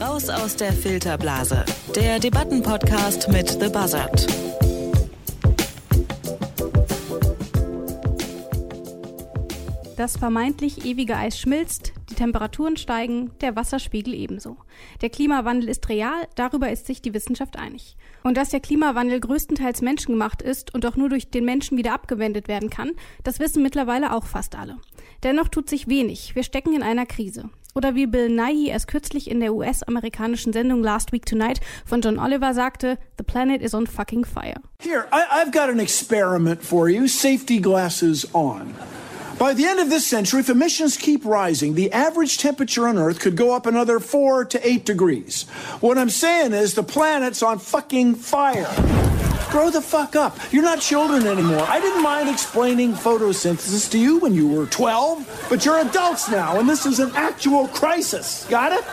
Raus aus der Filterblase. Der Debattenpodcast mit The Buzzard. Das vermeintlich ewige Eis schmilzt, die Temperaturen steigen, der Wasserspiegel ebenso. Der Klimawandel ist real, darüber ist sich die Wissenschaft einig. Und dass der Klimawandel größtenteils menschengemacht ist und auch nur durch den Menschen wieder abgewendet werden kann, das wissen mittlerweile auch fast alle. Dennoch tut sich wenig. Wir stecken in einer Krise. Oder wie Bill Nighy erst kürzlich in der US-amerikanischen Sendung Last Week Tonight von John Oliver sagte, The planet is on fucking fire. Here, I, I've got an experiment for you. Safety glasses on. By the end of this century, if emissions keep rising, the average temperature on Earth could go up another four to eight degrees. What I'm saying is the planet's on fucking fire. Grow the fuck up. You're not children anymore. I didn't mind explaining photosynthesis to you when you were 12, but you're adults now, and this is an actual crisis. Got it?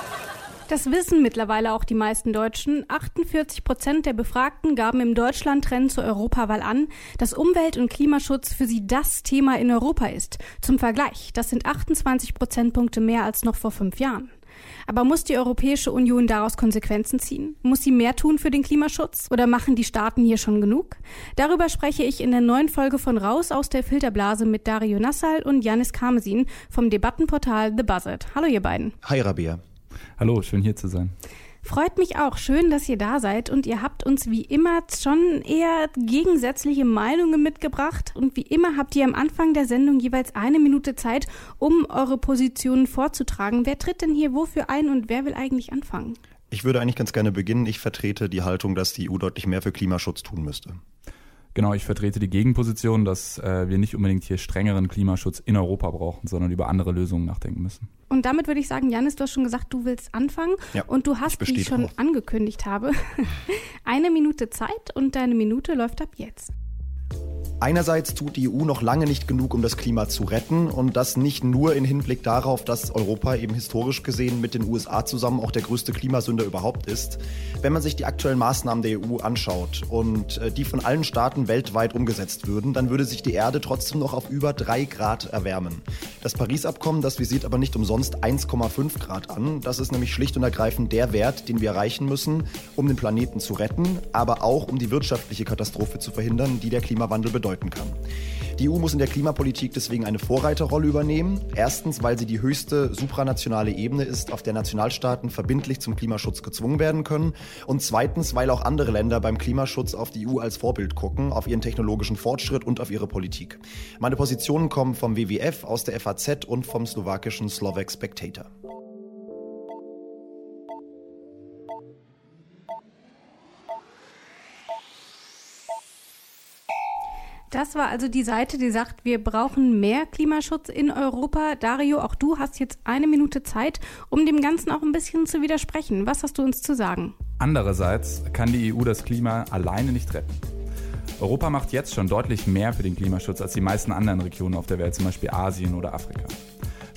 Das wissen mittlerweile auch die meisten Deutschen. 48 Prozent der Befragten gaben im Deutschland-Trend zur Europawahl an, dass Umwelt- und Klimaschutz für sie das Thema in Europa ist. Zum Vergleich, das sind 28 Prozentpunkte mehr als noch vor fünf Jahren. Aber muss die Europäische Union daraus Konsequenzen ziehen? Muss sie mehr tun für den Klimaschutz? Oder machen die Staaten hier schon genug? Darüber spreche ich in der neuen Folge von Raus aus der Filterblase mit Dario Nassal und Janis Karmesin vom Debattenportal The Buzzard. Hallo ihr beiden. Hi Rabia. Hallo, schön hier zu sein. Freut mich auch. Schön, dass ihr da seid und ihr habt uns wie immer schon eher gegensätzliche Meinungen mitgebracht und wie immer habt ihr am Anfang der Sendung jeweils eine Minute Zeit, um eure Positionen vorzutragen. Wer tritt denn hier wofür ein und wer will eigentlich anfangen? Ich würde eigentlich ganz gerne beginnen. Ich vertrete die Haltung, dass die EU deutlich mehr für Klimaschutz tun müsste. Genau, ich vertrete die Gegenposition, dass äh, wir nicht unbedingt hier strengeren Klimaschutz in Europa brauchen, sondern über andere Lösungen nachdenken müssen. Und damit würde ich sagen, Janis, du hast schon gesagt, du willst anfangen. Ja, und du hast, wie ich schon drauf. angekündigt habe, eine Minute Zeit und deine Minute läuft ab jetzt. Einerseits tut die EU noch lange nicht genug, um das Klima zu retten und das nicht nur in Hinblick darauf, dass Europa eben historisch gesehen mit den USA zusammen auch der größte Klimasünder überhaupt ist. Wenn man sich die aktuellen Maßnahmen der EU anschaut und äh, die von allen Staaten weltweit umgesetzt würden, dann würde sich die Erde trotzdem noch auf über drei Grad erwärmen. Das Paris-Abkommen, das visiert aber nicht umsonst 1,5 Grad an. Das ist nämlich schlicht und ergreifend der Wert, den wir erreichen müssen, um den Planeten zu retten, aber auch um die wirtschaftliche Katastrophe zu verhindern, die der Klimawandel bedeutet bedeuten kann. Die EU muss in der Klimapolitik deswegen eine Vorreiterrolle übernehmen. Erstens, weil sie die höchste supranationale Ebene ist, auf der Nationalstaaten verbindlich zum Klimaschutz gezwungen werden können. Und zweitens, weil auch andere Länder beim Klimaschutz auf die EU als Vorbild gucken, auf ihren technologischen Fortschritt und auf ihre Politik. Meine Positionen kommen vom WWF, aus der FAZ und vom slowakischen Slovak Spectator. Das war also die Seite, die sagt, wir brauchen mehr Klimaschutz in Europa. Dario, auch du hast jetzt eine Minute Zeit, um dem Ganzen auch ein bisschen zu widersprechen. Was hast du uns zu sagen? Andererseits kann die EU das Klima alleine nicht retten. Europa macht jetzt schon deutlich mehr für den Klimaschutz als die meisten anderen Regionen auf der Welt, zum Beispiel Asien oder Afrika.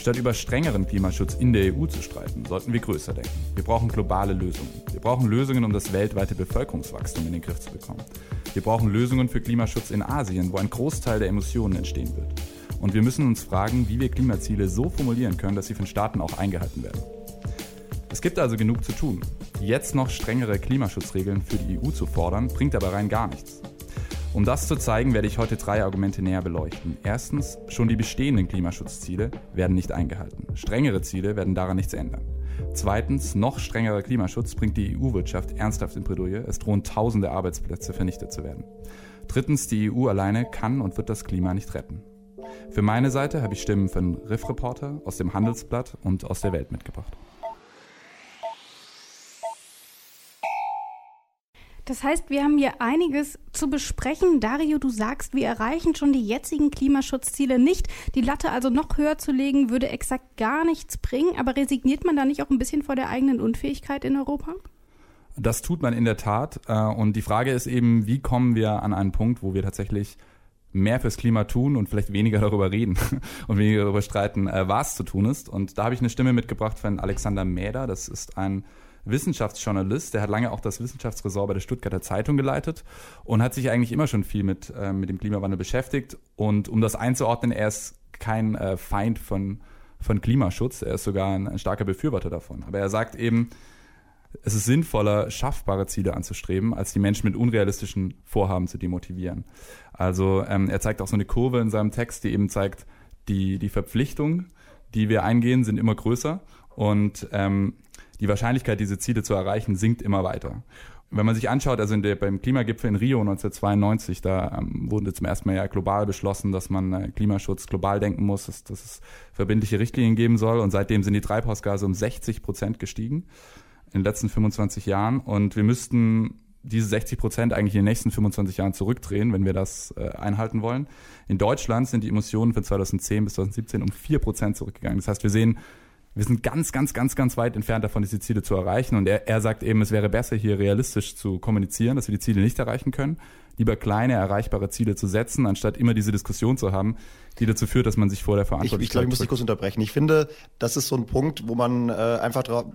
Statt über strengeren Klimaschutz in der EU zu streiten, sollten wir größer denken. Wir brauchen globale Lösungen. Wir brauchen Lösungen, um das weltweite Bevölkerungswachstum in den Griff zu bekommen. Wir brauchen Lösungen für Klimaschutz in Asien, wo ein Großteil der Emissionen entstehen wird. Und wir müssen uns fragen, wie wir Klimaziele so formulieren können, dass sie von Staaten auch eingehalten werden. Es gibt also genug zu tun. Jetzt noch strengere Klimaschutzregeln für die EU zu fordern, bringt aber rein gar nichts. Um das zu zeigen, werde ich heute drei Argumente näher beleuchten. Erstens, schon die bestehenden Klimaschutzziele werden nicht eingehalten. Strengere Ziele werden daran nichts ändern. Zweitens, noch strengerer Klimaschutz bringt die EU-Wirtschaft ernsthaft in Bredouille. Es drohen tausende Arbeitsplätze vernichtet zu werden. Drittens, die EU alleine kann und wird das Klima nicht retten. Für meine Seite habe ich Stimmen von Riff Reporter, aus dem Handelsblatt und aus der Welt mitgebracht. Das heißt, wir haben hier einiges zu besprechen. Dario, du sagst, wir erreichen schon die jetzigen Klimaschutzziele nicht. Die Latte also noch höher zu legen, würde exakt gar nichts bringen. Aber resigniert man da nicht auch ein bisschen vor der eigenen Unfähigkeit in Europa? Das tut man in der Tat. Und die Frage ist eben, wie kommen wir an einen Punkt, wo wir tatsächlich mehr fürs Klima tun und vielleicht weniger darüber reden und weniger darüber streiten, was zu tun ist. Und da habe ich eine Stimme mitgebracht von Alexander Mäder. Das ist ein Wissenschaftsjournalist, der hat lange auch das Wissenschaftsressort bei der Stuttgarter Zeitung geleitet und hat sich eigentlich immer schon viel mit, äh, mit dem Klimawandel beschäftigt. Und um das einzuordnen, er ist kein äh, Feind von, von Klimaschutz, er ist sogar ein, ein starker Befürworter davon. Aber er sagt eben, es ist sinnvoller, schaffbare Ziele anzustreben, als die Menschen mit unrealistischen Vorhaben zu demotivieren. Also ähm, er zeigt auch so eine Kurve in seinem Text, die eben zeigt, die, die Verpflichtung, die wir eingehen, sind immer größer und ähm, die Wahrscheinlichkeit, diese Ziele zu erreichen, sinkt immer weiter. Wenn man sich anschaut, also der, beim Klimagipfel in Rio 1992, da ähm, wurde zum ersten Mal ja global beschlossen, dass man äh, Klimaschutz global denken muss, dass, dass es verbindliche Richtlinien geben soll. Und seitdem sind die Treibhausgase um 60 Prozent gestiegen in den letzten 25 Jahren. Und wir müssten diese 60 Prozent eigentlich in den nächsten 25 Jahren zurückdrehen, wenn wir das äh, einhalten wollen. In Deutschland sind die Emissionen von 2010 bis 2017 um 4 Prozent zurückgegangen. Das heißt, wir sehen, wir sind ganz, ganz, ganz, ganz weit entfernt davon, diese Ziele zu erreichen. Und er, er sagt eben, es wäre besser, hier realistisch zu kommunizieren, dass wir die Ziele nicht erreichen können. Lieber kleine, erreichbare Ziele zu setzen, anstatt immer diese Diskussion zu haben, die dazu führt, dass man sich vor der Verantwortung. Ich, ich glaube, ich muss dich kurz unterbrechen. Ich finde, das ist so ein Punkt, wo man äh, einfach drauf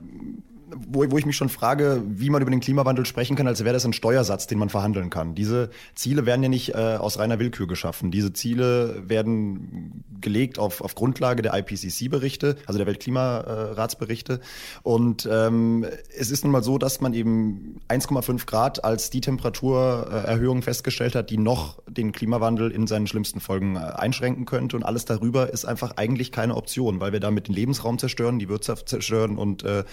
wo, wo ich mich schon frage, wie man über den Klimawandel sprechen kann, als wäre das ein Steuersatz, den man verhandeln kann. Diese Ziele werden ja nicht äh, aus reiner Willkür geschaffen. Diese Ziele werden gelegt auf, auf Grundlage der IPCC-Berichte, also der Weltklimaratsberichte. Und ähm, es ist nun mal so, dass man eben 1,5 Grad als die Temperaturerhöhung festgestellt hat, die noch den Klimawandel in seinen schlimmsten Folgen äh, einschränken könnte. Und alles darüber ist einfach eigentlich keine Option, weil wir damit den Lebensraum zerstören, die Wirtschaft zerstören und äh,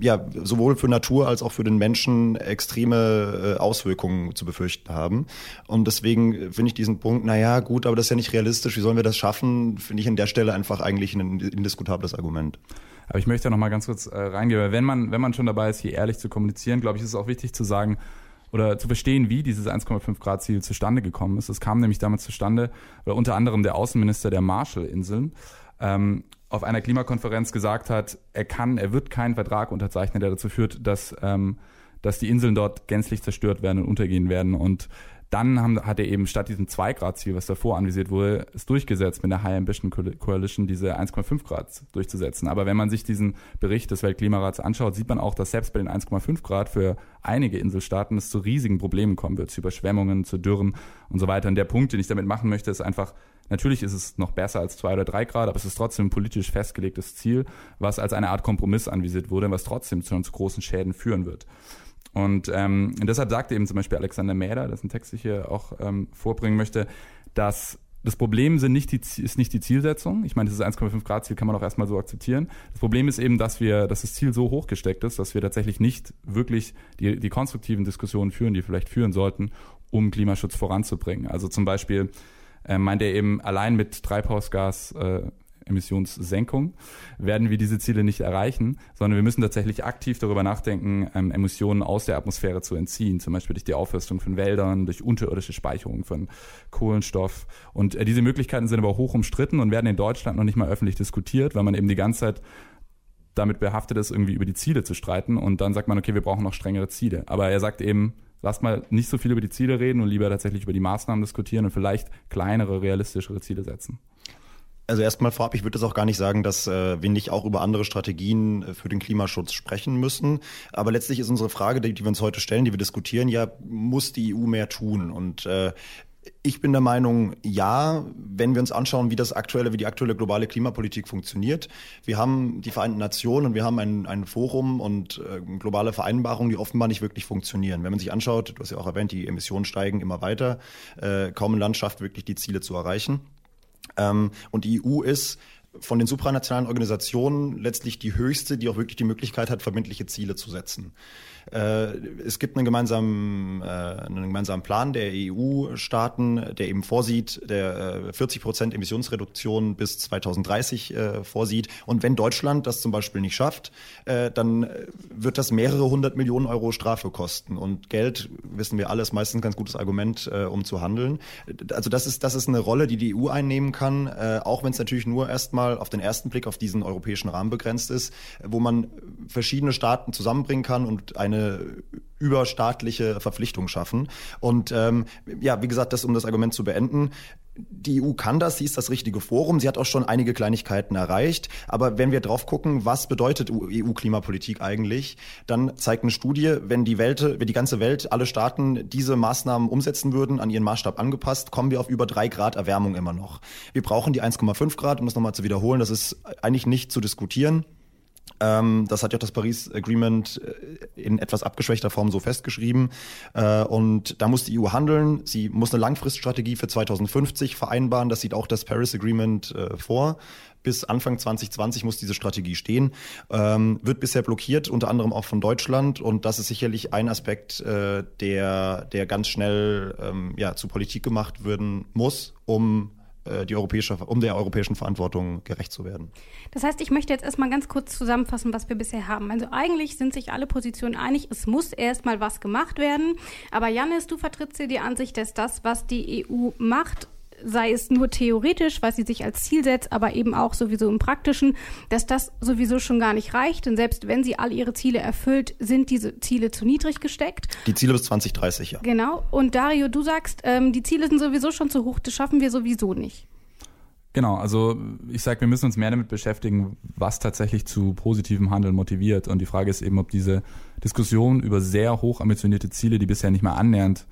ja, sowohl für Natur als auch für den Menschen extreme äh, Auswirkungen zu befürchten haben. Und deswegen finde ich diesen Punkt, naja, gut, aber das ist ja nicht realistisch, wie sollen wir das schaffen, finde ich an der Stelle einfach eigentlich ein indiskutables Argument. Aber ich möchte ja noch mal ganz kurz äh, reingehen, weil wenn man, wenn man schon dabei ist, hier ehrlich zu kommunizieren, glaube ich, ist es auch wichtig zu sagen, oder zu verstehen, wie dieses 1,5 Grad Ziel zustande gekommen ist. Es kam nämlich damals zustande, weil unter anderem der Außenminister der Marshallinseln ähm, auf einer Klimakonferenz gesagt hat, er kann, er wird keinen Vertrag unterzeichnen, der dazu führt, dass, ähm, dass die Inseln dort gänzlich zerstört werden und untergehen werden. Und dann haben, hat er eben statt diesem 2-Grad-Ziel, was davor anvisiert wurde, es durchgesetzt mit der High Ambition Coalition, diese 1,5 Grad durchzusetzen. Aber wenn man sich diesen Bericht des Weltklimarats anschaut, sieht man auch, dass selbst bei den 1,5 Grad für einige Inselstaaten es zu riesigen Problemen kommen wird, zu Überschwemmungen, zu Dürren und so weiter. Und der Punkt, den ich damit machen möchte, ist einfach, Natürlich ist es noch besser als zwei oder drei Grad, aber es ist trotzdem ein politisch festgelegtes Ziel, was als eine Art Kompromiss anvisiert wurde, was trotzdem zu uns großen Schäden führen wird. Und ähm, deshalb sagte eben zum Beispiel Alexander Mäder, dessen Text ich hier auch ähm, vorbringen möchte, dass das Problem sind nicht die, ist nicht die Zielsetzung. Ich meine, dieses 1,5 Grad Ziel kann man auch erstmal so akzeptieren. Das Problem ist eben, dass wir, dass das Ziel so hoch gesteckt ist, dass wir tatsächlich nicht wirklich die, die konstruktiven Diskussionen führen, die wir vielleicht führen sollten, um Klimaschutz voranzubringen. Also zum Beispiel äh, meint er eben, allein mit Treibhausgas äh, werden wir diese Ziele nicht erreichen, sondern wir müssen tatsächlich aktiv darüber nachdenken, ähm, Emissionen aus der Atmosphäre zu entziehen, zum Beispiel durch die Aufforstung von Wäldern, durch unterirdische Speicherung von Kohlenstoff. Und äh, diese Möglichkeiten sind aber hoch umstritten und werden in Deutschland noch nicht mal öffentlich diskutiert, weil man eben die ganze Zeit damit behaftet ist, irgendwie über die Ziele zu streiten. Und dann sagt man, okay, wir brauchen noch strengere Ziele. Aber er sagt eben, lasst mal nicht so viel über die Ziele reden und lieber tatsächlich über die Maßnahmen diskutieren und vielleicht kleinere, realistischere Ziele setzen. Also erstmal vorab, ich würde das auch gar nicht sagen, dass äh, wir nicht auch über andere Strategien äh, für den Klimaschutz sprechen müssen. Aber letztlich ist unsere Frage, die, die wir uns heute stellen, die wir diskutieren, ja, muss die EU mehr tun? Und äh, ich bin der Meinung, ja, wenn wir uns anschauen, wie das aktuelle, wie die aktuelle globale Klimapolitik funktioniert. Wir haben die Vereinten Nationen und wir haben ein, ein Forum und äh, globale Vereinbarungen, die offenbar nicht wirklich funktionieren. Wenn man sich anschaut, du hast ja auch erwähnt, die Emissionen steigen immer weiter. Äh, kaum ein Land schafft wirklich die Ziele zu erreichen. Ähm, und die EU ist von den supranationalen Organisationen letztlich die höchste, die auch wirklich die Möglichkeit hat, verbindliche Ziele zu setzen. Äh, es gibt einen gemeinsamen, äh, einen gemeinsamen Plan der EU-Staaten, der eben vorsieht, der äh, 40 Prozent Emissionsreduktion bis 2030 äh, vorsieht. Und wenn Deutschland das zum Beispiel nicht schafft, äh, dann wird das mehrere hundert Millionen Euro Strafe kosten. Und Geld, wissen wir alle, ist meistens ein ganz gutes Argument, äh, um zu handeln. Also das ist, das ist eine Rolle, die die EU einnehmen kann, äh, auch wenn es natürlich nur erstmal auf den ersten Blick auf diesen europäischen Rahmen begrenzt ist, wo man verschiedene Staaten zusammenbringen kann und eine überstaatliche Verpflichtung schaffen. Und ähm, ja, wie gesagt, das um das Argument zu beenden, die EU kann das, sie ist das richtige Forum, sie hat auch schon einige Kleinigkeiten erreicht. Aber wenn wir drauf gucken, was bedeutet EU-Klimapolitik eigentlich, dann zeigt eine Studie, wenn die Welt, wenn die ganze Welt, alle Staaten diese Maßnahmen umsetzen würden, an ihren Maßstab angepasst, kommen wir auf über drei Grad Erwärmung immer noch. Wir brauchen die 1,5 Grad, um das nochmal zu wiederholen, das ist eigentlich nicht zu diskutieren. Ähm, das hat ja das Paris Agreement äh, in etwas abgeschwächter Form so festgeschrieben. Äh, und da muss die EU handeln. Sie muss eine Langfriststrategie für 2050 vereinbaren. Das sieht auch das Paris Agreement äh, vor. Bis Anfang 2020 muss diese Strategie stehen. Ähm, wird bisher blockiert, unter anderem auch von Deutschland. Und das ist sicherlich ein Aspekt, der, der ganz schnell ähm, ja, zu Politik gemacht werden muss, um die europäische, um der europäischen Verantwortung gerecht zu werden. Das heißt, ich möchte jetzt erstmal ganz kurz zusammenfassen, was wir bisher haben. Also eigentlich sind sich alle Positionen einig, es muss erstmal was gemacht werden. Aber Janis, du vertrittst hier die Ansicht, dass das, was die EU macht, sei es nur theoretisch, was sie sich als Ziel setzt, aber eben auch sowieso im Praktischen, dass das sowieso schon gar nicht reicht. Denn selbst wenn sie all ihre Ziele erfüllt, sind diese Ziele zu niedrig gesteckt. Die Ziele bis 2030, ja. Genau. Und Dario, du sagst, ähm, die Ziele sind sowieso schon zu hoch, das schaffen wir sowieso nicht. Genau, also ich sage, wir müssen uns mehr damit beschäftigen, was tatsächlich zu positivem Handeln motiviert. Und die Frage ist eben, ob diese Diskussion über sehr hoch ambitionierte Ziele, die bisher nicht mehr annähernd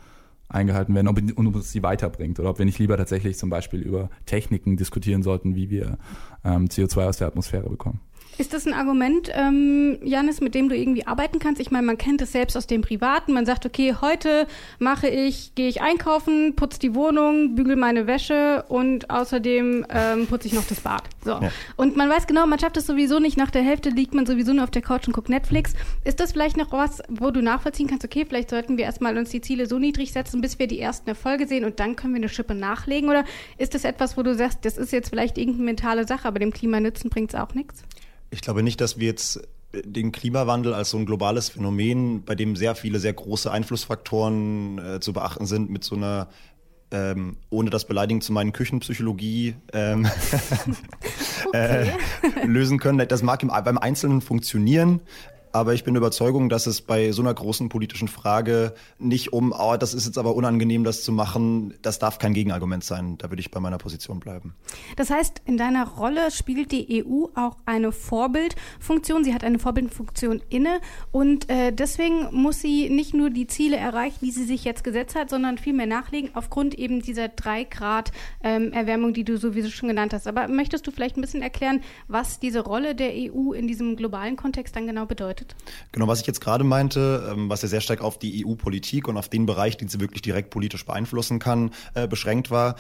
eingehalten werden und ob es sie weiterbringt oder ob wir nicht lieber tatsächlich zum Beispiel über Techniken diskutieren sollten, wie wir ähm, CO2 aus der Atmosphäre bekommen. Ist das ein Argument, ähm, Janis, mit dem du irgendwie arbeiten kannst? Ich meine, man kennt es selbst aus dem Privaten. Man sagt, okay, heute mache ich, gehe ich einkaufen, putze die Wohnung, bügel meine Wäsche und außerdem ähm, putze ich noch das Bad. So. Ja. Und man weiß genau, man schafft es sowieso nicht. Nach der Hälfte liegt man sowieso nur auf der Couch und guckt Netflix. Ist das vielleicht noch was, wo du nachvollziehen kannst, okay, vielleicht sollten wir erstmal uns die Ziele so niedrig setzen, bis wir die ersten Erfolge sehen und dann können wir eine Schippe nachlegen? Oder ist das etwas, wo du sagst, das ist jetzt vielleicht irgendeine mentale Sache, aber dem Klima nützen bringt es auch nichts? Ich glaube nicht, dass wir jetzt den Klimawandel als so ein globales Phänomen, bei dem sehr viele sehr große Einflussfaktoren äh, zu beachten sind, mit so einer ähm, ohne das beleidigen zu meinen Küchenpsychologie ähm, okay. äh, lösen können. Das mag im, beim Einzelnen funktionieren, aber ich bin der Überzeugung, dass es bei so einer großen politischen Frage nicht um, oh, das ist jetzt aber unangenehm, das zu machen, das darf kein Gegenargument sein. Da würde ich bei meiner Position bleiben. Das heißt, in deiner Rolle spielt die EU auch eine Vorbildfunktion. Sie hat eine Vorbildfunktion inne und äh, deswegen muss sie nicht nur die Ziele erreichen, die sie sich jetzt gesetzt hat, sondern vielmehr nachlegen aufgrund eben dieser drei Grad ähm, Erwärmung, die du sowieso schon genannt hast. Aber möchtest du vielleicht ein bisschen erklären, was diese Rolle der EU in diesem globalen Kontext dann genau bedeutet? Bedeutet? Genau, was ich jetzt gerade meinte, ähm, was ja sehr stark auf die EU-Politik und auf den Bereich, den sie wirklich direkt politisch beeinflussen kann, äh, beschränkt war.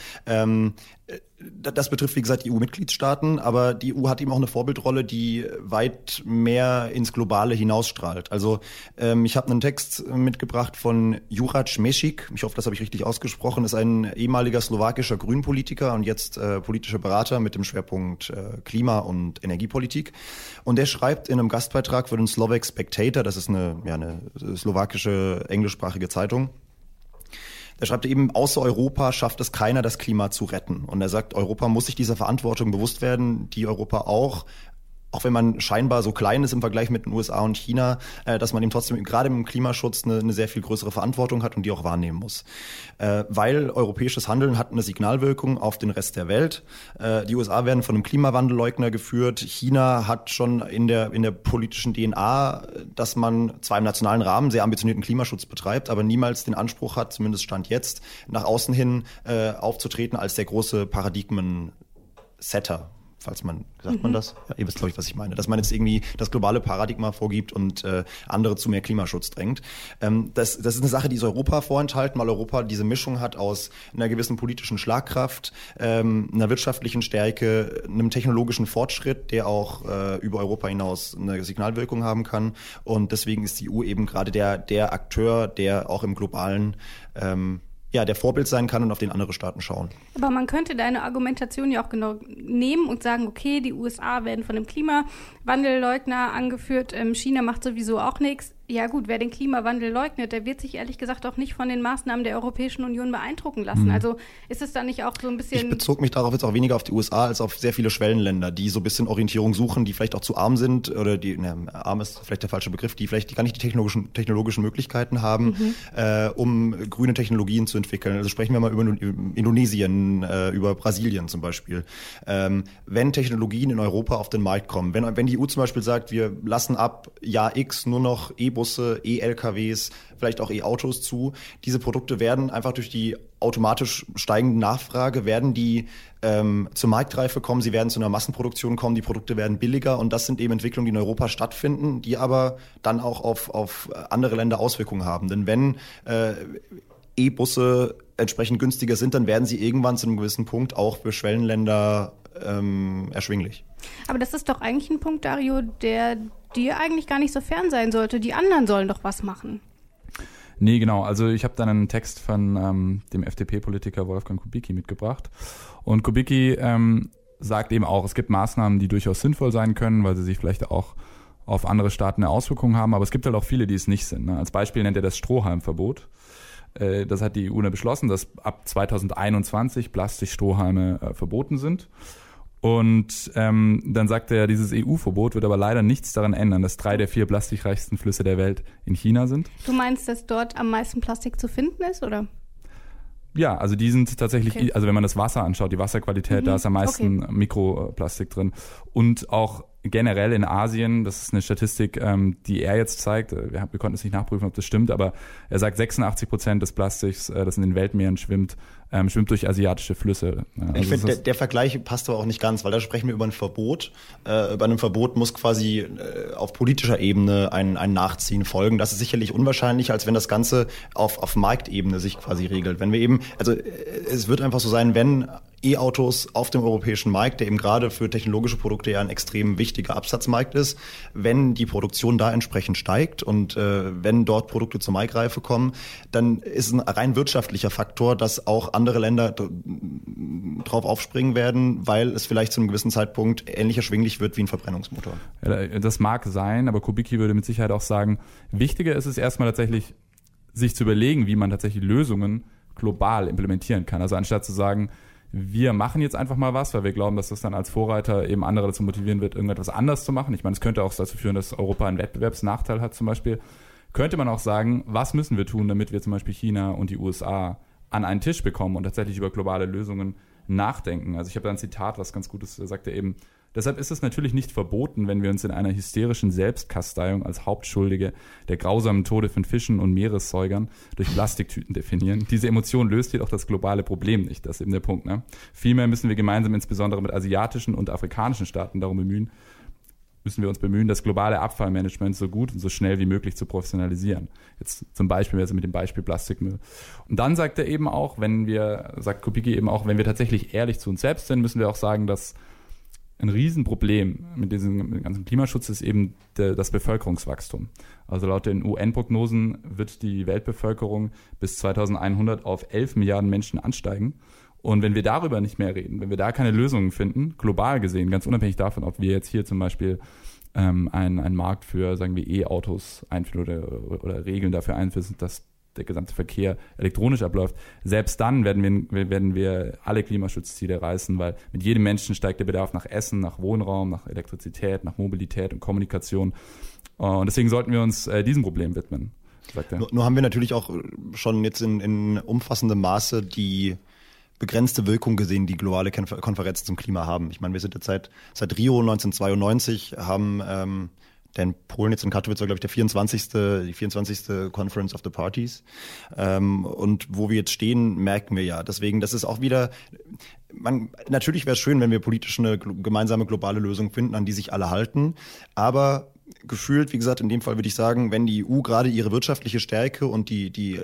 Ähm, das betrifft, wie gesagt, die EU-Mitgliedstaaten, aber die EU hat eben auch eine Vorbildrolle, die weit mehr ins Globale hinausstrahlt. Also ähm, ich habe einen Text mitgebracht von Jurac Mesik, ich hoffe, das habe ich richtig ausgesprochen, ist ein ehemaliger slowakischer Grünpolitiker und jetzt äh, politischer Berater mit dem Schwerpunkt äh, Klima- und Energiepolitik. Und der schreibt in einem Gastbeitrag für den Slovak Spectator, das ist eine, ja, eine slowakische englischsprachige Zeitung, er schreibt eben, außer Europa schafft es keiner, das Klima zu retten. Und er sagt, Europa muss sich dieser Verantwortung bewusst werden, die Europa auch auch wenn man scheinbar so klein ist im Vergleich mit den USA und China, äh, dass man eben trotzdem gerade im Klimaschutz eine, eine sehr viel größere Verantwortung hat und die auch wahrnehmen muss. Äh, weil europäisches Handeln hat eine Signalwirkung auf den Rest der Welt. Äh, die USA werden von einem Klimawandelleugner geführt. China hat schon in der, in der politischen DNA, dass man zwar im nationalen Rahmen sehr ambitionierten Klimaschutz betreibt, aber niemals den Anspruch hat, zumindest Stand jetzt, nach außen hin aufzutreten als der große Paradigmen-Setter falls man, sagt mhm. man das? Ja, ihr wisst, glaube ich, was ich meine. Dass man jetzt irgendwie das globale Paradigma vorgibt und äh, andere zu mehr Klimaschutz drängt. Ähm, das, das ist eine Sache, die ist Europa vorenthalten, weil Europa diese Mischung hat aus einer gewissen politischen Schlagkraft, ähm, einer wirtschaftlichen Stärke, einem technologischen Fortschritt, der auch äh, über Europa hinaus eine Signalwirkung haben kann. Und deswegen ist die EU eben gerade der, der Akteur, der auch im globalen ähm, ja, der Vorbild sein kann und auf den andere Staaten schauen. Aber man könnte deine Argumentation ja auch genau nehmen und sagen, okay, die USA werden von einem Klimawandelleugner angeführt, ähm, China macht sowieso auch nichts. Ja gut, wer den Klimawandel leugnet, der wird sich ehrlich gesagt auch nicht von den Maßnahmen der Europäischen Union beeindrucken lassen. Mhm. Also ist es da nicht auch so ein bisschen... Ich bezog mich darauf jetzt auch weniger auf die USA als auf sehr viele Schwellenländer, die so ein bisschen Orientierung suchen, die vielleicht auch zu arm sind oder die, ne, arm ist vielleicht der falsche Begriff, die vielleicht gar nicht die technologischen, technologischen Möglichkeiten haben, mhm. äh, um grüne Technologien zu entwickeln. Also sprechen wir mal über Indonesien, äh, über Brasilien zum Beispiel. Ähm, wenn Technologien in Europa auf den Markt kommen, wenn, wenn die EU zum Beispiel sagt, wir lassen ab Jahr X nur noch E-Busse E-Busse, E-LKWs, vielleicht auch E-Autos zu. Diese Produkte werden einfach durch die automatisch steigende Nachfrage, werden die ähm, zur Marktreife kommen, sie werden zu einer Massenproduktion kommen, die Produkte werden billiger und das sind eben Entwicklungen, die in Europa stattfinden, die aber dann auch auf, auf andere Länder Auswirkungen haben. Denn wenn äh, E-Busse entsprechend günstiger sind, dann werden sie irgendwann zu einem gewissen Punkt auch für Schwellenländer ähm, erschwinglich. Aber das ist doch eigentlich ein Punkt, Dario, der dir eigentlich gar nicht so fern sein sollte. Die anderen sollen doch was machen. Nee, genau. Also ich habe dann einen Text von ähm, dem FDP-Politiker Wolfgang Kubicki mitgebracht. Und Kubicki ähm, sagt eben auch, es gibt Maßnahmen, die durchaus sinnvoll sein können, weil sie sich vielleicht auch auf andere Staaten eine Auswirkung haben. Aber es gibt halt auch viele, die es nicht sind. Ne? Als Beispiel nennt er das Strohhalmverbot. Äh, das hat die EU beschlossen, dass ab 2021 Plastikstrohhalme äh, verboten sind. Und ähm, dann sagt er, dieses EU-Verbot wird aber leider nichts daran ändern, dass drei der vier plastikreichsten Flüsse der Welt in China sind. Du meinst, dass dort am meisten Plastik zu finden ist, oder? Ja, also die sind tatsächlich, okay. also wenn man das Wasser anschaut, die Wasserqualität, mhm. da ist am meisten okay. Mikroplastik drin. Und auch generell in Asien, das ist eine Statistik, ähm, die er jetzt zeigt, wir, wir konnten es nicht nachprüfen, ob das stimmt, aber er sagt, 86 Prozent des Plastiks, äh, das in den Weltmeeren schwimmt, ähm, schwimmt durch asiatische Flüsse. Also ich finde, der, der, Vergleich passt aber auch nicht ganz, weil da sprechen wir über ein Verbot. Äh, bei einem Verbot muss quasi äh, auf politischer Ebene ein, ein Nachziehen folgen. Das ist sicherlich unwahrscheinlicher, als wenn das Ganze auf, auf Marktebene sich quasi regelt. Wenn wir eben, also äh, es wird einfach so sein, wenn E-Autos auf dem europäischen Markt, der eben gerade für technologische Produkte ja ein extrem wichtiger Absatzmarkt ist, wenn die Produktion da entsprechend steigt und äh, wenn dort Produkte zur Marktreife kommen, dann ist ein rein wirtschaftlicher Faktor, dass auch andere Länder drauf aufspringen werden, weil es vielleicht zu einem gewissen Zeitpunkt ähnlich erschwinglich wird wie ein Verbrennungsmotor. Das mag sein, aber Kubicki würde mit Sicherheit auch sagen, wichtiger ist es erstmal tatsächlich, sich zu überlegen, wie man tatsächlich Lösungen global implementieren kann. Also anstatt zu sagen, wir machen jetzt einfach mal was, weil wir glauben, dass das dann als Vorreiter eben andere dazu motivieren wird, irgendetwas anders zu machen. Ich meine, es könnte auch dazu führen, dass Europa einen Wettbewerbsnachteil hat zum Beispiel. Könnte man auch sagen, was müssen wir tun, damit wir zum Beispiel China und die USA an einen Tisch bekommen und tatsächlich über globale Lösungen nachdenken. Also ich habe da ein Zitat, was ganz gut ist, sagt er eben, Deshalb ist es natürlich nicht verboten, wenn wir uns in einer hysterischen Selbstkasteiung als Hauptschuldige der grausamen Tode von Fischen und Meeressäugern durch Plastiktüten definieren. Diese Emotion löst jedoch das globale Problem nicht. Das ist eben der Punkt. Ne? Vielmehr müssen wir gemeinsam insbesondere mit asiatischen und afrikanischen Staaten darum bemühen, müssen wir uns bemühen, das globale Abfallmanagement so gut und so schnell wie möglich zu professionalisieren. Jetzt zum Beispiel also mit dem Beispiel Plastikmüll. Und dann sagt er eben auch, wenn wir, sagt Kubicki eben auch, wenn wir tatsächlich ehrlich zu uns selbst sind, müssen wir auch sagen, dass ein Riesenproblem mit diesem ganzen Klimaschutz ist eben de, das Bevölkerungswachstum. Also laut den UN-Prognosen wird die Weltbevölkerung bis 2100 auf 11 Milliarden Menschen ansteigen. Und wenn wir darüber nicht mehr reden, wenn wir da keine Lösungen finden, global gesehen, ganz unabhängig davon, ob wir jetzt hier zum Beispiel ähm, einen, einen Markt für, sagen wir, E-Autos einführen oder, oder Regeln dafür einführen, dass der gesamte Verkehr elektronisch abläuft, selbst dann werden wir, werden wir alle Klimaschutzziele reißen, weil mit jedem Menschen steigt der Bedarf nach Essen, nach Wohnraum, nach Elektrizität, nach Mobilität und Kommunikation. Und deswegen sollten wir uns äh, diesem Problem widmen. Nur, nur haben wir natürlich auch schon jetzt in, in umfassendem Maße die begrenzte Wirkung gesehen, die globale Konferenzen zum Klima haben. Ich meine, wir sind jetzt seit, seit Rio 1992, haben ähm, denn Polen jetzt in Katowice war, glaube ich, der 24. die 24. Conference of the Parties. Ähm, und wo wir jetzt stehen, merken wir ja. Deswegen, das ist auch wieder, man, natürlich wäre es schön, wenn wir politisch eine gemeinsame globale Lösung finden, an die sich alle halten. Aber gefühlt, wie gesagt, in dem Fall würde ich sagen, wenn die EU gerade ihre wirtschaftliche Stärke und die, die,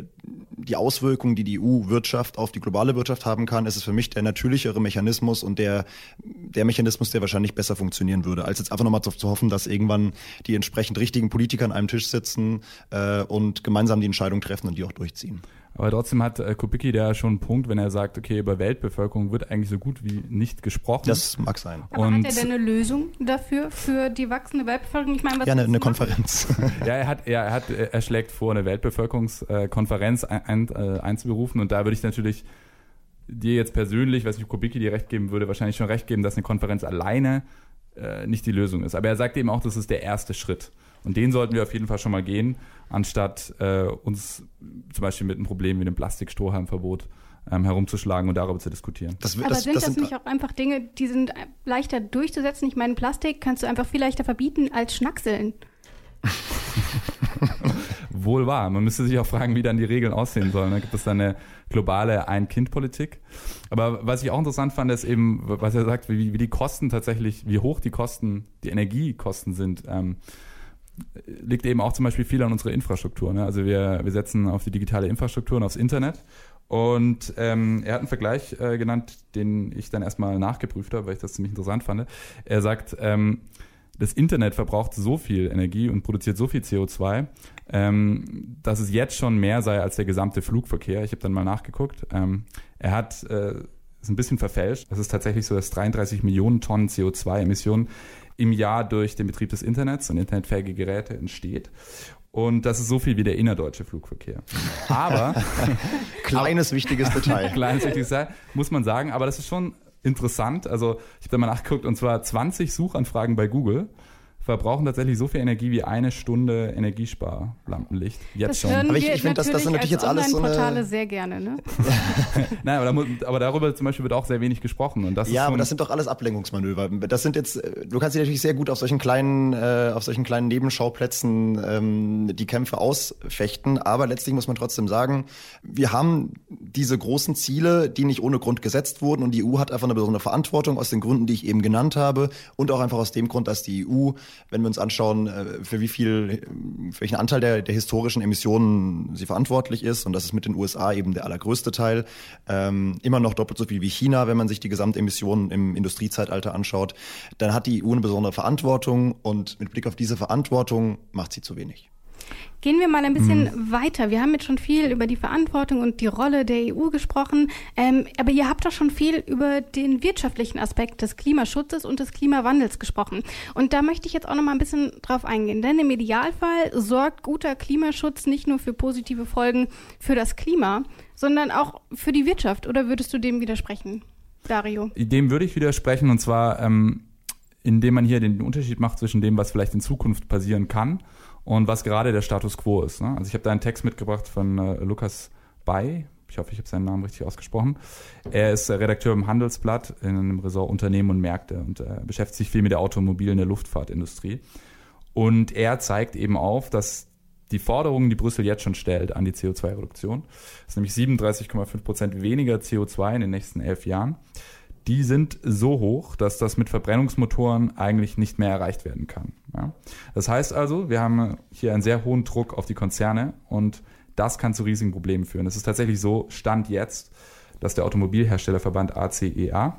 die Auswirkungen, die die EU-Wirtschaft auf die globale Wirtschaft haben kann, ist es für mich der natürlichere Mechanismus und der, der Mechanismus, der wahrscheinlich besser funktionieren würde, als jetzt einfach nochmal zu, zu hoffen, dass irgendwann die entsprechend richtigen Politiker an einem Tisch sitzen äh, und gemeinsam die Entscheidung treffen und die auch durchziehen. Aber trotzdem hat äh, Kubicki da schon einen Punkt, wenn er sagt, okay, über Weltbevölkerung wird eigentlich so gut wie nicht gesprochen. Das mag sein. Aber und hat er denn eine Lösung dafür, für die wachsende Weltbevölkerung? Ich meine, was ja, eine, eine Konferenz. ja, er hat, er hat, er schlägt vor, eine Weltbevölkerungskonferenz ein, ein, äh, einzuberufen und da würde ich natürlich dir jetzt persönlich, was ich Kubicki dir recht geben würde, wahrscheinlich schon recht geben, dass eine Konferenz alleine äh, nicht die Lösung ist. Aber er sagt eben auch, das ist der erste Schritt. Und den sollten wir auf jeden Fall schon mal gehen, anstatt äh, uns zum Beispiel mit einem Problem wie dem Plastikstrohhalmverbot ähm, herumzuschlagen und darüber zu diskutieren. Das, Aber das, sind das, das nicht auch einfach Dinge, die sind leichter durchzusetzen? Ich meine, Plastik kannst du einfach viel leichter verbieten als Schnackseln. Wohl wahr. Man müsste sich auch fragen, wie dann die Regeln aussehen sollen. Da gibt es dann eine globale Ein-Kind-Politik. Aber was ich auch interessant fand, ist eben, was er sagt, wie, wie die Kosten tatsächlich, wie hoch die Kosten, die Energiekosten sind. Ähm, liegt eben auch zum Beispiel viel an unserer Infrastruktur. Ne? Also wir, wir setzen auf die digitale Infrastruktur und aufs Internet. Und ähm, er hat einen Vergleich äh, genannt, den ich dann erstmal nachgeprüft habe, weil ich das ziemlich interessant fand. Er sagt, ähm, das Internet verbraucht so viel Energie und produziert so viel CO2, ähm, dass es jetzt schon mehr sei als der gesamte Flugverkehr. Ich habe dann mal nachgeguckt. Ähm, er hat äh, ein bisschen verfälscht. Es ist tatsächlich so, dass 33 Millionen Tonnen CO2-Emissionen im Jahr durch den Betrieb des Internets und internetfähige Geräte entsteht. Und das ist so viel wie der innerdeutsche Flugverkehr. Aber kleines wichtiges Detail. kleines wichtiges Detail, muss man sagen. Aber das ist schon interessant. Also ich habe da mal nachgeguckt und zwar 20 Suchanfragen bei Google verbrauchen tatsächlich so viel Energie wie eine Stunde Energiesparlampenlicht. Jetzt das schon. Aber ich, ich finde, das, das sind natürlich jetzt alles so eine... sehr gerne, ne? Nein, aber, da, aber, darüber zum Beispiel wird auch sehr wenig gesprochen. Und das ja, aber das sind doch alles Ablenkungsmanöver. Das sind jetzt, du kannst dich natürlich sehr gut auf solchen kleinen, äh, auf solchen kleinen Nebenschauplätzen ähm, die Kämpfe ausfechten, aber letztlich muss man trotzdem sagen, wir haben diese großen Ziele, die nicht ohne Grund gesetzt wurden und die EU hat einfach eine besondere Verantwortung aus den Gründen, die ich eben genannt habe und auch einfach aus dem Grund, dass die EU wenn wir uns anschauen, äh, für wie viel, für welchen Anteil der, der historischen Emissionen sie verantwortlich ist, und das ist mit den USA eben der allergrößte Teil, ähm, immer noch doppelt so viel wie China, wenn man sich die Gesamtemissionen im Industriezeitalter anschaut, dann hat die EU eine besondere Verantwortung. Und mit Blick auf diese Verantwortung macht sie zu wenig. Gehen wir mal ein bisschen mhm. weiter. Wir haben jetzt schon viel über die Verantwortung und die Rolle der EU gesprochen, ähm, aber ihr habt doch schon viel über den wirtschaftlichen Aspekt des Klimaschutzes und des Klimawandels gesprochen. Und da möchte ich jetzt auch noch mal ein bisschen drauf eingehen, denn im Idealfall sorgt guter Klimaschutz nicht nur für positive Folgen für das Klima, sondern auch für die Wirtschaft. Oder würdest du dem widersprechen, Dario? Dem würde ich widersprechen und zwar ähm, indem man hier den Unterschied macht zwischen dem, was vielleicht in Zukunft passieren kann und was gerade der Status quo ist. Ne? Also ich habe da einen Text mitgebracht von äh, Lukas Bay. Ich hoffe, ich habe seinen Namen richtig ausgesprochen. Er ist Redakteur im Handelsblatt in einem Ressort Unternehmen und Märkte und äh, beschäftigt sich viel mit der Automobil- und der Luftfahrtindustrie. Und er zeigt eben auf, dass die Forderungen, die Brüssel jetzt schon stellt an die CO2-Reduktion, ist nämlich 37,5 Prozent weniger CO2 in den nächsten elf Jahren, die sind so hoch, dass das mit Verbrennungsmotoren eigentlich nicht mehr erreicht werden kann. Ja? Das heißt also, wir haben hier einen sehr hohen Druck auf die Konzerne und das kann zu riesigen Problemen führen. Es ist tatsächlich so, Stand jetzt, dass der Automobilherstellerverband ACEA e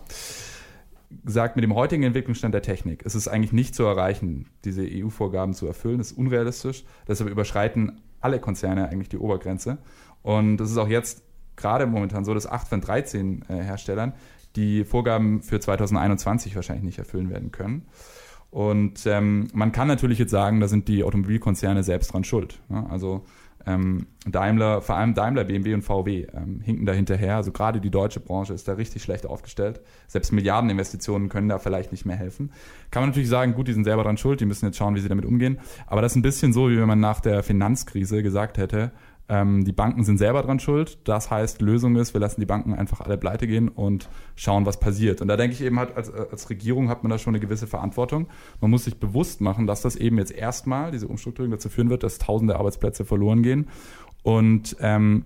sagt, mit dem heutigen Entwicklungsstand der Technik ist es eigentlich nicht zu erreichen, diese EU-Vorgaben zu erfüllen. Das ist unrealistisch. Deshalb überschreiten alle Konzerne eigentlich die Obergrenze. Und es ist auch jetzt gerade momentan so, dass acht von 13 äh, Herstellern die Vorgaben für 2021 wahrscheinlich nicht erfüllen werden können. Und ähm, man kann natürlich jetzt sagen, da sind die Automobilkonzerne selbst dran schuld. Ne? Also ähm, Daimler, vor allem Daimler, BMW und VW ähm, hinken da hinterher. Also gerade die deutsche Branche ist da richtig schlecht aufgestellt. Selbst Milliardeninvestitionen können da vielleicht nicht mehr helfen. Kann man natürlich sagen, gut, die sind selber dran schuld, die müssen jetzt schauen, wie sie damit umgehen. Aber das ist ein bisschen so, wie wenn man nach der Finanzkrise gesagt hätte, ähm, die Banken sind selber dran schuld. Das heißt, Lösung ist, wir lassen die Banken einfach alle pleite gehen und schauen, was passiert. Und da denke ich eben halt, als, als Regierung hat man da schon eine gewisse Verantwortung. Man muss sich bewusst machen, dass das eben jetzt erstmal, diese Umstrukturierung dazu führen wird, dass tausende Arbeitsplätze verloren gehen. Und ähm,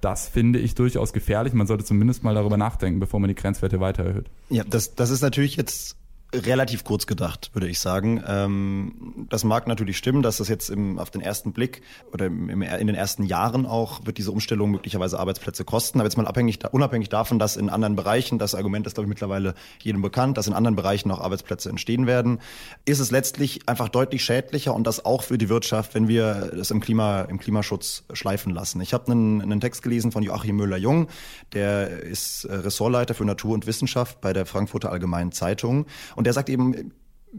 das finde ich durchaus gefährlich. Man sollte zumindest mal darüber nachdenken, bevor man die Grenzwerte weiter erhöht. Ja, das, das ist natürlich jetzt relativ kurz gedacht, würde ich sagen. Ähm, das mag natürlich stimmen, dass das jetzt im, auf den ersten Blick oder im, im, in den ersten Jahren auch wird diese Umstellung möglicherweise Arbeitsplätze kosten. Aber jetzt mal abhängig, unabhängig davon, dass in anderen Bereichen, das Argument ist glaube ich mittlerweile jedem bekannt, dass in anderen Bereichen auch Arbeitsplätze entstehen werden, ist es letztlich einfach deutlich schädlicher und das auch für die Wirtschaft, wenn wir das im Klima, im Klimaschutz schleifen lassen. Ich habe einen, einen Text gelesen von Joachim Müller-Jung, der ist äh, Ressortleiter für Natur und Wissenschaft bei der Frankfurter Allgemeinen Zeitung und der sagt eben,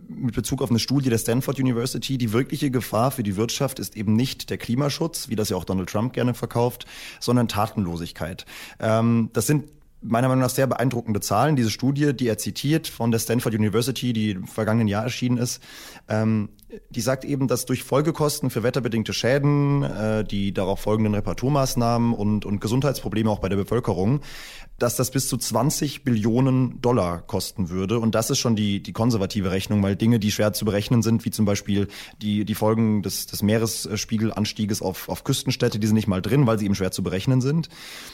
mit Bezug auf eine Studie der Stanford University, die wirkliche Gefahr für die Wirtschaft ist eben nicht der Klimaschutz, wie das ja auch Donald Trump gerne verkauft, sondern Tatenlosigkeit. Ähm, das sind meiner Meinung nach sehr beeindruckende Zahlen. Diese Studie, die er zitiert von der Stanford University, die im vergangenen Jahr erschienen ist, ähm, die sagt eben, dass durch Folgekosten für wetterbedingte Schäden, äh, die darauf folgenden Reparaturmaßnahmen und, und Gesundheitsprobleme auch bei der Bevölkerung, dass das bis zu 20 Billionen Dollar kosten würde. Und das ist schon die, die konservative Rechnung, weil Dinge, die schwer zu berechnen sind, wie zum Beispiel die, die Folgen des, des Meeresspiegelanstieges auf, auf Küstenstädte, die sind nicht mal drin, weil sie eben schwer zu berechnen sind.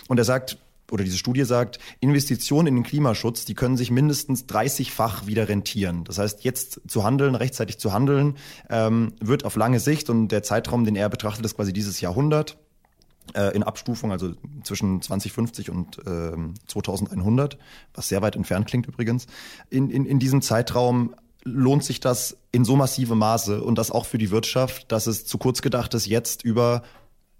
Und er sagt, oder diese Studie sagt, Investitionen in den Klimaschutz, die können sich mindestens 30-fach wieder rentieren. Das heißt, jetzt zu handeln, rechtzeitig zu handeln, ähm, wird auf lange Sicht und der Zeitraum, den er betrachtet, ist quasi dieses Jahrhundert äh, in Abstufung, also zwischen 2050 und äh, 2100, was sehr weit entfernt klingt übrigens. In, in, in diesem Zeitraum lohnt sich das in so massive Maße und das auch für die Wirtschaft, dass es zu kurz gedacht ist, jetzt über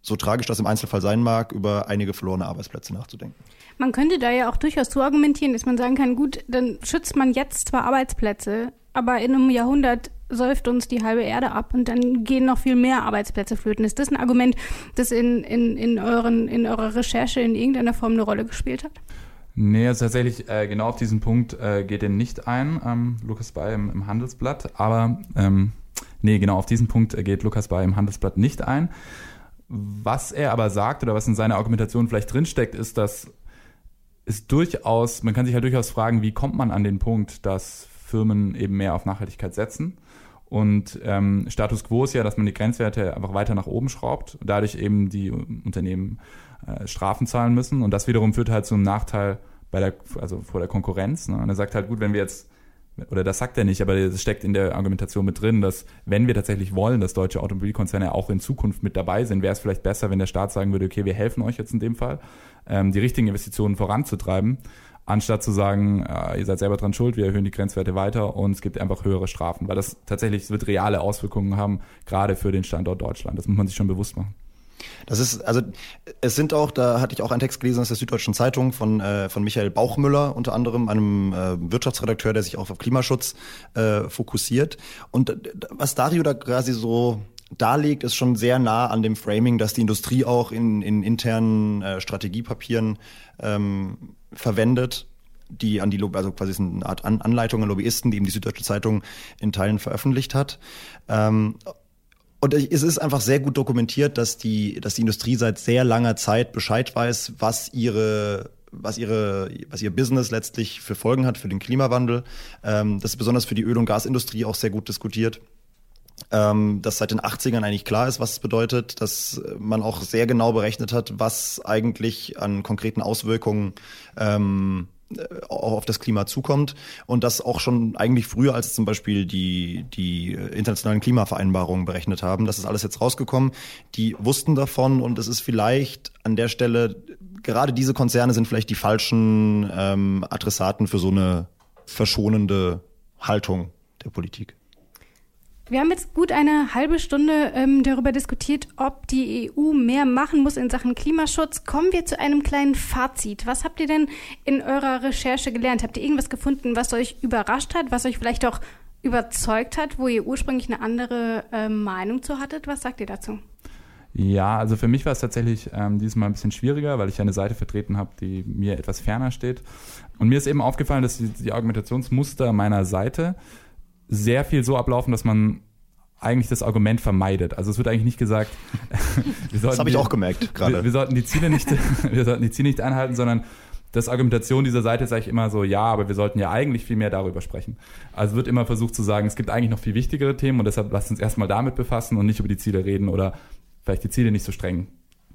so tragisch das im Einzelfall sein mag, über einige verlorene Arbeitsplätze nachzudenken. Man könnte da ja auch durchaus zu argumentieren, dass man sagen kann, gut, dann schützt man jetzt zwar Arbeitsplätze, aber in einem Jahrhundert säuft uns die halbe Erde ab und dann gehen noch viel mehr Arbeitsplätze flöten. Ist das ein Argument, das in, in, in, euren, in eurer Recherche in irgendeiner Form eine Rolle gespielt hat? Nee, also tatsächlich äh, genau auf diesen Punkt äh, geht er nicht ein, ähm, Lukas Bay im, im Handelsblatt. Aber ähm, nee, genau auf diesen Punkt geht Lukas Bay im Handelsblatt nicht ein. Was er aber sagt oder was in seiner Argumentation vielleicht drinsteckt, ist, dass es durchaus, man kann sich halt durchaus fragen, wie kommt man an den Punkt, dass Firmen eben mehr auf Nachhaltigkeit setzen. Und ähm, Status quo ist ja, dass man die Grenzwerte einfach weiter nach oben schraubt, und dadurch eben die Unternehmen äh, Strafen zahlen müssen. Und das wiederum führt halt zu einem Nachteil bei der, also vor der Konkurrenz. Ne? Und er sagt halt, gut, wenn wir jetzt oder das sagt er nicht, aber das steckt in der Argumentation mit drin, dass wenn wir tatsächlich wollen, dass deutsche Automobilkonzerne auch in Zukunft mit dabei sind, wäre es vielleicht besser, wenn der Staat sagen würde, okay, wir helfen euch jetzt in dem Fall, ähm, die richtigen Investitionen voranzutreiben, anstatt zu sagen, äh, ihr seid selber dran schuld, wir erhöhen die Grenzwerte weiter und es gibt einfach höhere Strafen, weil das tatsächlich wird reale Auswirkungen haben, gerade für den Standort Deutschland. Das muss man sich schon bewusst machen. Das ist, also es sind auch, da hatte ich auch einen Text gelesen aus der Süddeutschen Zeitung von, äh, von Michael Bauchmüller, unter anderem einem äh, Wirtschaftsredakteur, der sich auch auf Klimaschutz äh, fokussiert. Und äh, was Dario da quasi so darlegt, ist schon sehr nah an dem Framing, das die Industrie auch in, in internen äh, Strategiepapieren ähm, verwendet die an die, also quasi eine Art Anleitung an Lobbyisten, die eben die Süddeutsche Zeitung in Teilen veröffentlicht hat. Ähm, und es ist einfach sehr gut dokumentiert, dass die, dass die Industrie seit sehr langer Zeit Bescheid weiß, was ihre was ihre, was ihr Business letztlich für Folgen hat für den Klimawandel. Ähm, das ist besonders für die Öl- und Gasindustrie auch sehr gut diskutiert. Ähm, dass seit den 80ern eigentlich klar ist, was es bedeutet, dass man auch sehr genau berechnet hat, was eigentlich an konkreten Auswirkungen ähm, auf das Klima zukommt und das auch schon eigentlich früher als zum Beispiel die, die internationalen Klimavereinbarungen berechnet haben. Das ist alles jetzt rausgekommen. Die wussten davon und es ist vielleicht an der Stelle, gerade diese Konzerne sind vielleicht die falschen ähm, Adressaten für so eine verschonende Haltung der Politik. Wir haben jetzt gut eine halbe Stunde ähm, darüber diskutiert, ob die EU mehr machen muss in Sachen Klimaschutz. Kommen wir zu einem kleinen Fazit. Was habt ihr denn in eurer Recherche gelernt? Habt ihr irgendwas gefunden, was euch überrascht hat, was euch vielleicht auch überzeugt hat, wo ihr ursprünglich eine andere äh, Meinung zu hattet? Was sagt ihr dazu? Ja, also für mich war es tatsächlich ähm, dieses Mal ein bisschen schwieriger, weil ich eine Seite vertreten habe, die mir etwas ferner steht. Und mir ist eben aufgefallen, dass die, die Argumentationsmuster meiner Seite sehr viel so ablaufen, dass man eigentlich das Argument vermeidet. Also es wird eigentlich nicht gesagt, das habe ich auch gemerkt gerade. Wir, wir, sollten die Ziele nicht, wir sollten die Ziele nicht einhalten, sondern das Argumentation dieser Seite sage ich immer so, ja, aber wir sollten ja eigentlich viel mehr darüber sprechen. Also wird immer versucht zu sagen, es gibt eigentlich noch viel wichtigere Themen und deshalb lasst uns erstmal damit befassen und nicht über die Ziele reden oder vielleicht die Ziele nicht so streng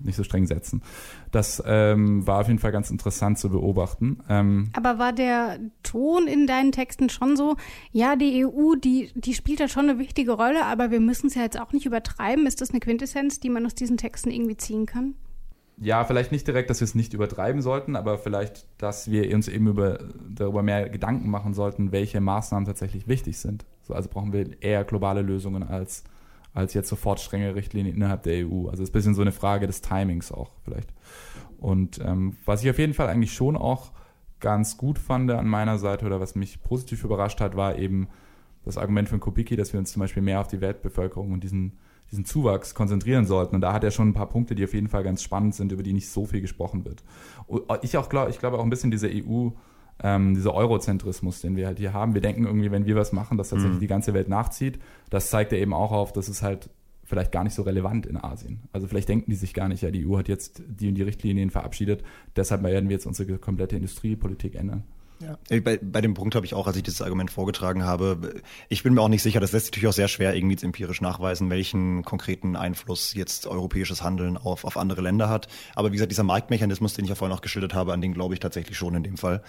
nicht so streng setzen. Das ähm, war auf jeden Fall ganz interessant zu beobachten. Ähm, Aber war der Ton in deinen Texten schon so, ja, die EU, die, die spielt da schon eine wichtige Rolle, aber wir müssen es ja jetzt auch nicht übertreiben. Ist das eine Quintessenz, die man aus diesen Texten irgendwie ziehen kann? ja, vielleicht nicht direkt, dass wir es nicht übertreiben sollten, aber vielleicht, dass wir uns eben über, darüber mehr Gedanken machen sollten, welche Maßnahmen tatsächlich wichtig sind. So, also brauchen wir eher globale Lösungen als, als jetzt sofort strenge Richtlinien innerhalb der EU. Also es ist ein bisschen so eine Frage des Timings auch vielleicht. Und ähm, was ich auf jeden Fall eigentlich schon auch ganz gut fand an meiner Seite oder was mich positiv überrascht hat, war eben das Argument von Kubicki, dass wir uns zum Beispiel mehr auf die Weltbevölkerung und diesen diesen Zuwachs konzentrieren sollten. Und da hat er schon ein paar Punkte, die auf jeden Fall ganz spannend sind, über die nicht so viel gesprochen wird. Ich auch glaube, ich glaube auch ein bisschen diese EU, ähm, dieser Eurozentrismus, den wir halt hier haben. Wir denken irgendwie, wenn wir was machen, dass tatsächlich mhm. die ganze Welt nachzieht. Das zeigt er eben auch auf, dass es halt vielleicht gar nicht so relevant in Asien. Also vielleicht denken die sich gar nicht, ja, die EU hat jetzt die und die Richtlinien verabschiedet, deshalb werden wir jetzt unsere komplette Industriepolitik ändern. Ja. Bei, bei dem Punkt habe ich auch, als ich dieses Argument vorgetragen habe, ich bin mir auch nicht sicher, das lässt sich natürlich auch sehr schwer irgendwie empirisch nachweisen, welchen konkreten Einfluss jetzt europäisches Handeln auf, auf andere Länder hat. Aber wie gesagt, dieser Marktmechanismus, den ich ja vorhin auch geschildert habe, an den glaube ich tatsächlich schon in dem Fall.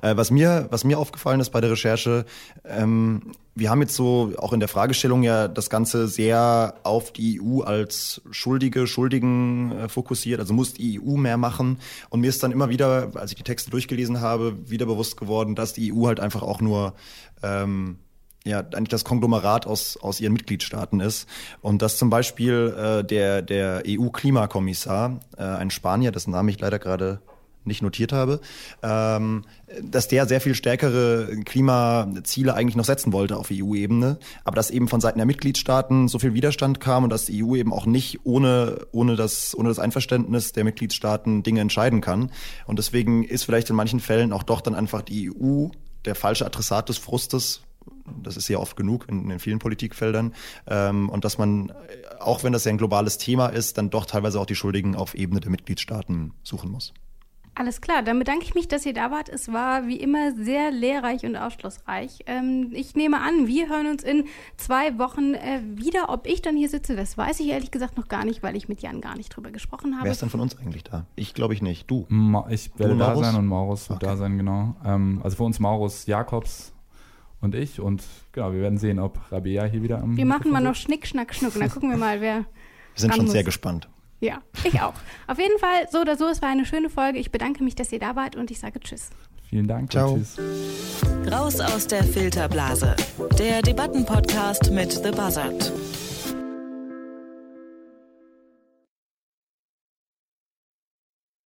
Äh, was, mir, was mir aufgefallen ist bei der Recherche, ähm, wir haben jetzt so auch in der Fragestellung ja das Ganze sehr auf die EU als Schuldige, Schuldigen äh, fokussiert. Also muss die EU mehr machen. Und mir ist dann immer wieder, als ich die Texte durchgelesen habe, wieder bewusst geworden, dass die EU halt einfach auch nur ähm, ja eigentlich das Konglomerat aus, aus ihren Mitgliedstaaten ist. Und dass zum Beispiel äh, der, der EU-Klimakommissar, äh, ein Spanier, dessen Namen ich leider gerade nicht notiert habe, ähm, dass der sehr viel stärkere Klimaziele eigentlich noch setzen wollte auf EU-Ebene, aber dass eben von Seiten der Mitgliedstaaten so viel Widerstand kam und dass die EU eben auch nicht ohne, ohne, das, ohne das Einverständnis der Mitgliedstaaten Dinge entscheiden kann. Und deswegen ist vielleicht in manchen Fällen auch doch dann einfach die EU der falsche Adressat des Frustes, das ist ja oft genug in, in vielen Politikfeldern. Ähm, und dass man, auch wenn das ja ein globales Thema ist, dann doch teilweise auch die Schuldigen auf Ebene der Mitgliedstaaten suchen muss. Alles klar, dann bedanke ich mich, dass ihr da wart. Es war wie immer sehr lehrreich und aufschlussreich. Ähm, ich nehme an, wir hören uns in zwei Wochen äh, wieder. Ob ich dann hier sitze, das weiß ich ehrlich gesagt noch gar nicht, weil ich mit Jan gar nicht drüber gesprochen habe. Wer ist denn von uns eigentlich da? Ich glaube ich nicht. Du? Ma ich werde da sein und Maurus wird okay. da sein, genau. Ähm, also für uns Maurus Jakobs und ich. Und genau, wir werden sehen, ob Rabea hier wieder am. Wir machen mal noch Schnick, Schnack, Schnuck. Und dann gucken wir mal, wer. Wir sind schon muss. sehr gespannt. Ja, ich auch. Auf jeden Fall, so oder so, es war eine schöne Folge. Ich bedanke mich, dass ihr da wart und ich sage Tschüss. Vielen Dank. Ciao. tschüss. Raus aus der Filterblase. Der Debattenpodcast mit The Buzzard.